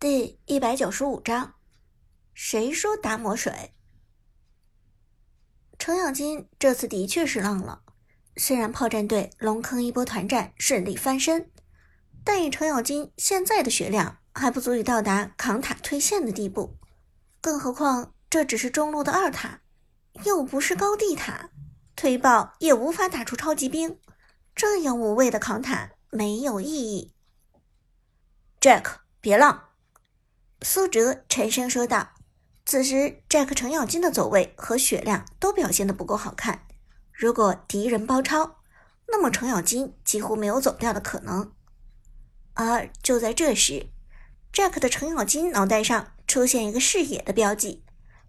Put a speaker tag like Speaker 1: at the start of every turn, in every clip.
Speaker 1: 第一百九十五章，谁说打抹水？程咬金这次的确是浪了。虽然炮战队龙坑一波团战顺利翻身，但以程咬金现在的血量还不足以到达扛塔推线的地步。更何况这只是中路的二塔，又不是高地塔，推爆也无法打出超级兵。这样无谓的扛塔没有意义。
Speaker 2: Jack，别浪。
Speaker 1: 苏哲沉声说道：“此时，Jack 程咬金的走位和血量都表现的不够好看。如果敌人包抄，那么程咬金几乎没有走掉的可能。而就在这时，Jack 的程咬金脑袋上出现一个视野的标记，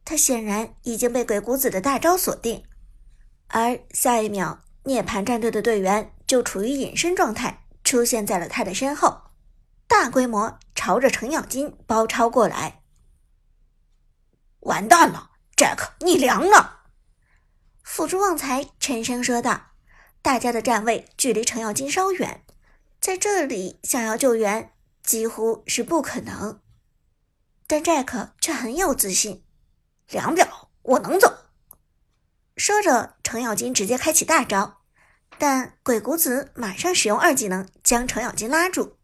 Speaker 1: 他显然已经被鬼谷子的大招锁定。而下一秒，涅槃战队的队员就处于隐身状态，出现在了他的身后。”大规模朝着程咬金包抄过来，
Speaker 2: 完蛋了，Jack，你凉了！
Speaker 1: 辅助旺财沉声说道：“大家的站位距离程咬金稍远，在这里想要救援几乎是不可能。”但 Jack 却很有自信：“
Speaker 2: 两秒，我能走。”
Speaker 1: 说着，程咬金直接开启大招，但鬼谷子马上使用二技能将程咬金拉住。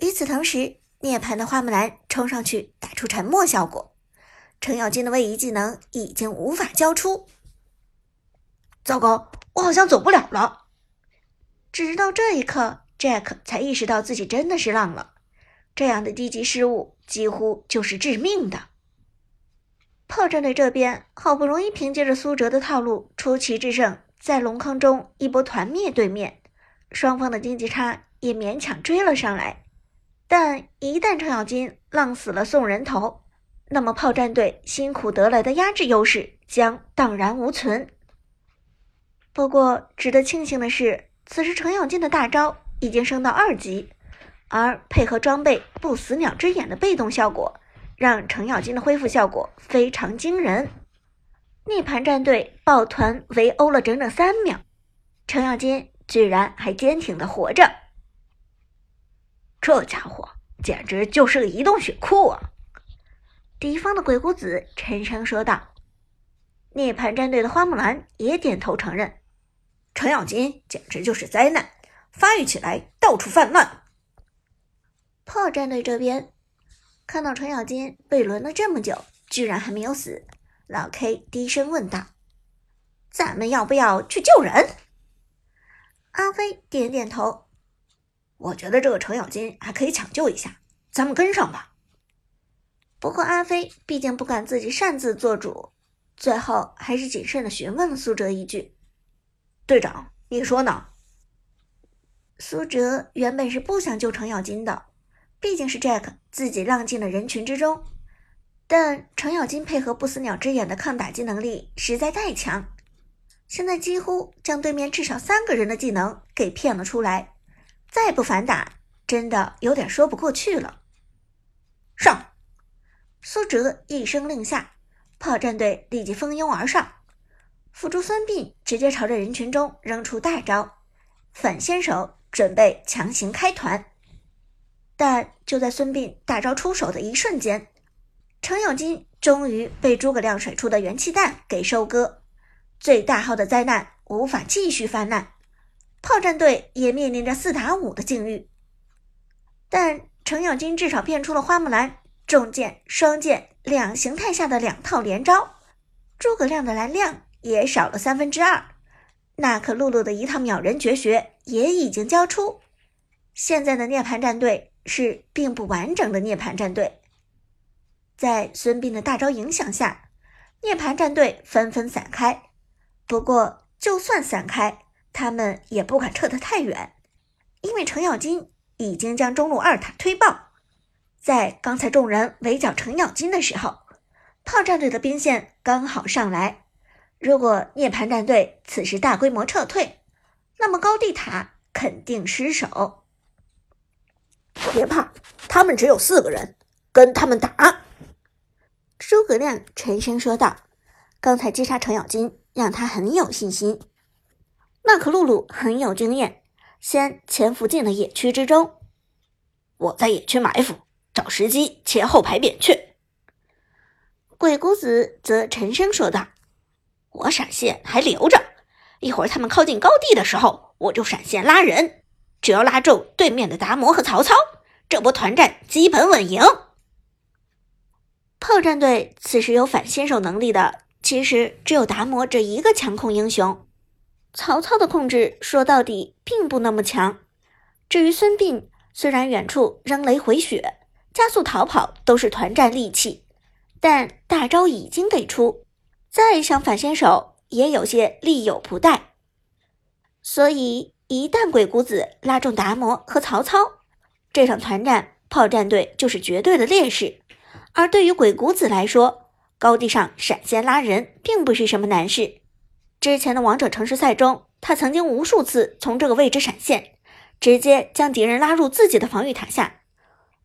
Speaker 1: 与此同时，涅槃的花木兰冲上去打出沉默效果，程咬金的位移技能已经无法交出。
Speaker 2: 糟糕，我好像走不了了。
Speaker 1: 直到这一刻，Jack 才意识到自己真的是浪了。这样的低级失误几乎就是致命的。炮战队这边好不容易凭借着苏哲的套路出奇制胜，在龙坑中一波团灭对面，双方的经济差也勉强追了上来。但一旦程咬金浪死了送人头，那么炮战队辛苦得来的压制优势将荡然无存。不过值得庆幸的是，此时程咬金的大招已经升到二级，而配合装备不死鸟之眼的被动效果，让程咬金的恢复效果非常惊人。涅槃战队抱团围殴了整整三秒，程咬金居然还坚挺的活着。
Speaker 2: 这家伙简直就是个移动血库啊！
Speaker 1: 敌方的鬼谷子沉声说道。涅槃战队的花木兰也点头承认：“
Speaker 2: 程咬金简直就是灾难，发育起来到处泛滥。”
Speaker 1: 炮战队这边看到程咬金被轮了这么久，居然还没有死，老 K 低声问道：“
Speaker 2: 咱们要不要去救人？”
Speaker 1: 阿飞点点头。
Speaker 2: 我觉得这个程咬金还可以抢救一下，咱们跟上吧。
Speaker 1: 不过阿飞毕竟不敢自己擅自做主，最后还是谨慎的询问了苏哲一句：“
Speaker 2: 队长，你说呢？”
Speaker 1: 苏哲原本是不想救程咬金的，毕竟是 Jack 自己浪进了人群之中，但程咬金配合不死鸟之眼的抗打击能力实在太强，现在几乎将对面至少三个人的技能给骗了出来。再不反打，真的有点说不过去了。
Speaker 2: 上！
Speaker 1: 苏哲一声令下，炮战队立即蜂拥而上。辅助孙膑直接朝着人群中扔出大招，反先手准备强行开团。但就在孙膑大招出手的一瞬间，程咬金终于被诸葛亮甩出的元气弹给收割，最大号的灾难无法继续泛滥。炮战队也面临着四打五的境遇，但程咬金至少变出了花木兰重剑、双剑两形态下的两套连招，诸葛亮的蓝量也少了三分之二，娜可露露的一套秒人绝学也已经交出。现在的涅槃战队是并不完整的涅槃战队，在孙膑的大招影响下，涅槃战队纷纷散开。不过，就算散开，他们也不敢撤得太远，因为程咬金已经将中路二塔推爆。在刚才众人围剿程咬金的时候，炮战队的兵线刚好上来。如果涅槃战队此时大规模撤退，那么高地塔肯定失守。
Speaker 2: 别怕，他们只有四个人，跟他们打。
Speaker 1: 诸葛亮沉声说道：“刚才击杀程咬金，让他很有信心。”娜可露露很有经验，先潜伏进了野区之中。
Speaker 2: 我在野区埋伏，找时机切后排扁鹊。
Speaker 1: 鬼谷子则沉声说道：“
Speaker 2: 我闪现还留着，一会儿他们靠近高地的时候，我就闪现拉人，只要拉中对面的达摩和曹操，这波团战基本稳赢。”
Speaker 1: 炮战队此时有反先手能力的，其实只有达摩这一个强控英雄。曹操的控制说到底并不那么强。至于孙膑，虽然远处扔雷回血、加速逃跑都是团战利器，但大招已经给出，再想反先手也有些力有不逮。所以一旦鬼谷子拉中达摩和曹操，这场团战炮战队就是绝对的劣势。而对于鬼谷子来说，高地上闪现拉人并不是什么难事。之前的王者城市赛中，他曾经无数次从这个位置闪现，直接将敌人拉入自己的防御塔下。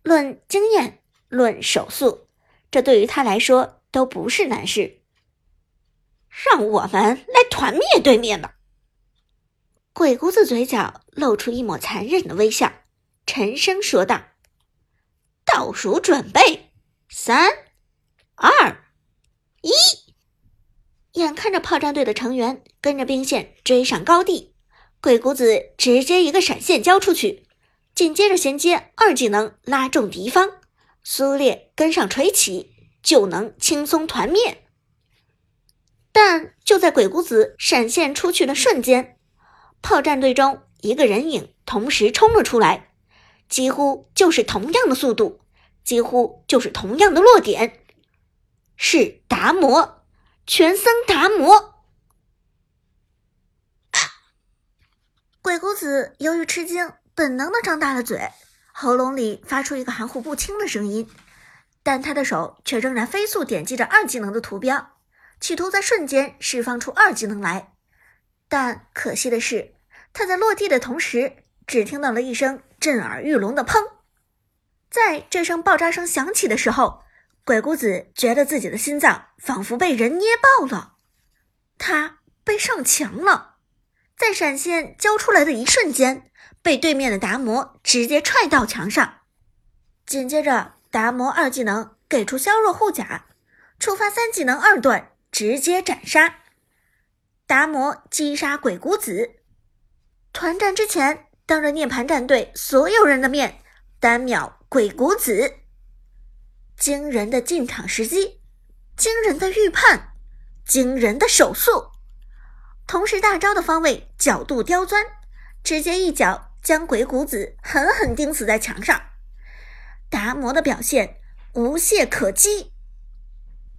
Speaker 1: 论经验，论手速，这对于他来说都不是难事。
Speaker 2: 让我们来团灭对面吧！
Speaker 1: 鬼谷子嘴角露出一抹残忍的微笑，沉声说道：“
Speaker 2: 倒数准备，三、二、一。”
Speaker 1: 眼看着炮战队的成员跟着兵线追上高地，鬼谷子直接一个闪现交出去，紧接着衔接二技能拉中敌方，苏烈跟上锤起，就能轻松团灭。但就在鬼谷子闪现出去的瞬间，炮战队中一个人影同时冲了出来，几乎就是同样的速度，几乎就是同样的落点，是达摩。全僧达摩，鬼谷子由于吃惊，本能的张大了嘴，喉咙里发出一个含糊不清的声音，但他的手却仍然飞速点击着二技能的图标，企图在瞬间释放出二技能来。但可惜的是，他在落地的同时，只听到了一声震耳欲聋的砰。在这声爆炸声响起的时候。鬼谷子觉得自己的心脏仿佛被人捏爆了，他被上墙了，在闪现交出来的一瞬间，被对面的达摩直接踹到墙上。紧接着，达摩二技能给出削弱护甲，触发三技能二段，直接斩杀达摩，击杀鬼谷子。团战之前，当着涅槃战队所有人的面，单秒鬼谷子。惊人的进场时机，惊人的预判，惊人的手速，同时大招的方位角度刁钻，直接一脚将鬼谷子狠狠钉死在墙上。达摩的表现无懈可击，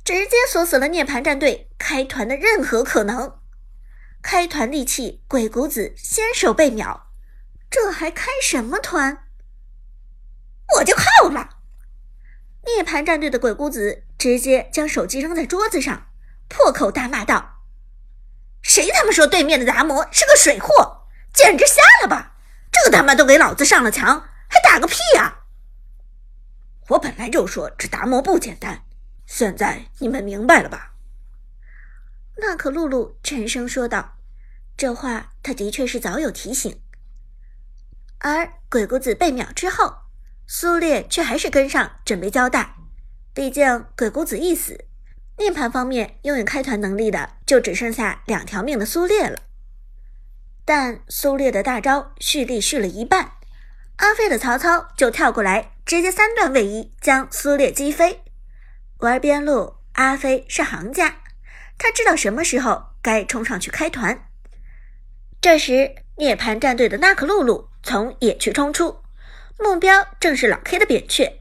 Speaker 1: 直接锁死了涅槃战队开团的任何可能。开团利器鬼谷子先手被秒，这还开什么团？
Speaker 2: 我就耗了。
Speaker 1: 涅槃战队的鬼谷子直接将手机扔在桌子上，破口大骂道：“
Speaker 2: 谁他妈说对面的达摩是个水货？简直瞎了吧！这他妈都给老子上了墙，还打个屁呀！我本来就说这达摩不简单，现在你们明白了吧？”
Speaker 1: 娜可露露沉声说道：“这话他的确是早有提醒。”而鬼谷子被秒之后。苏烈却还是跟上，准备交代。毕竟鬼谷子一死，涅槃方面拥有开团能力的就只剩下两条命的苏烈了。但苏烈的大招蓄力蓄了一半，阿飞的曹操就跳过来，直接三段位移将苏烈击飞。玩边路，阿飞是行家，他知道什么时候该冲上去开团。这时，涅槃战队的娜可露露从野区冲出。目标正是老 K 的扁鹊，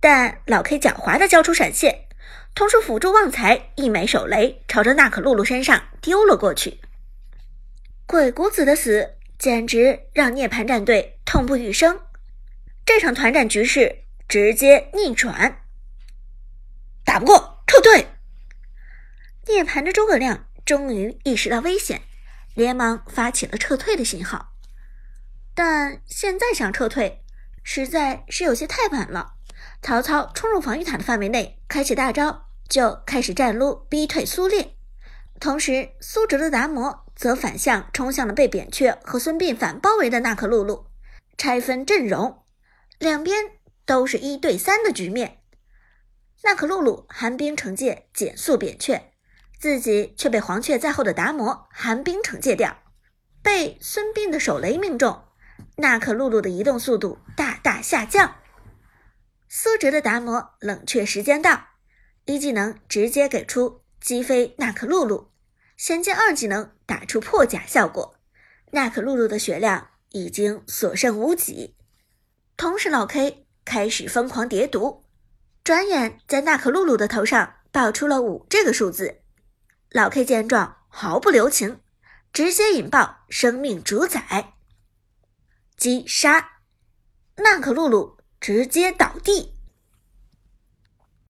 Speaker 1: 但老 K 狡猾的交出闪现，同时辅助旺财一枚手雷朝着娜可露露身上丢了过去。鬼谷子的死简直让涅槃战队痛不欲生，这场团战局势直接逆转，
Speaker 2: 打不过撤退。
Speaker 1: 涅槃的诸葛亮终于意识到危险，连忙发起了撤退的信号，但现在想撤退。实在是有些太晚了。曹操冲入防御塔的范围内，开启大招，就开始站撸逼退苏烈。同时，苏哲的达摩则反向冲向了被扁鹊和孙膑反包围的娜可露露，拆分阵容，两边都是一对三的局面。娜可露露寒冰惩戒减速扁鹊，自己却被黄雀在后的达摩寒冰惩戒掉，被孙膑的手雷命中，娜可露露的移动速度大大下降。苏哲的达摩冷却时间到，一技能直接给出击飞娜可露露，衔接二技能打出破甲效果，娜可露露的血量已经所剩无几。同时，老 K 开始疯狂叠毒。转眼在娜可露露的头上爆出了五这个数字，老 K 见状毫不留情，直接引爆生命主宰击杀，娜可露露直接倒地。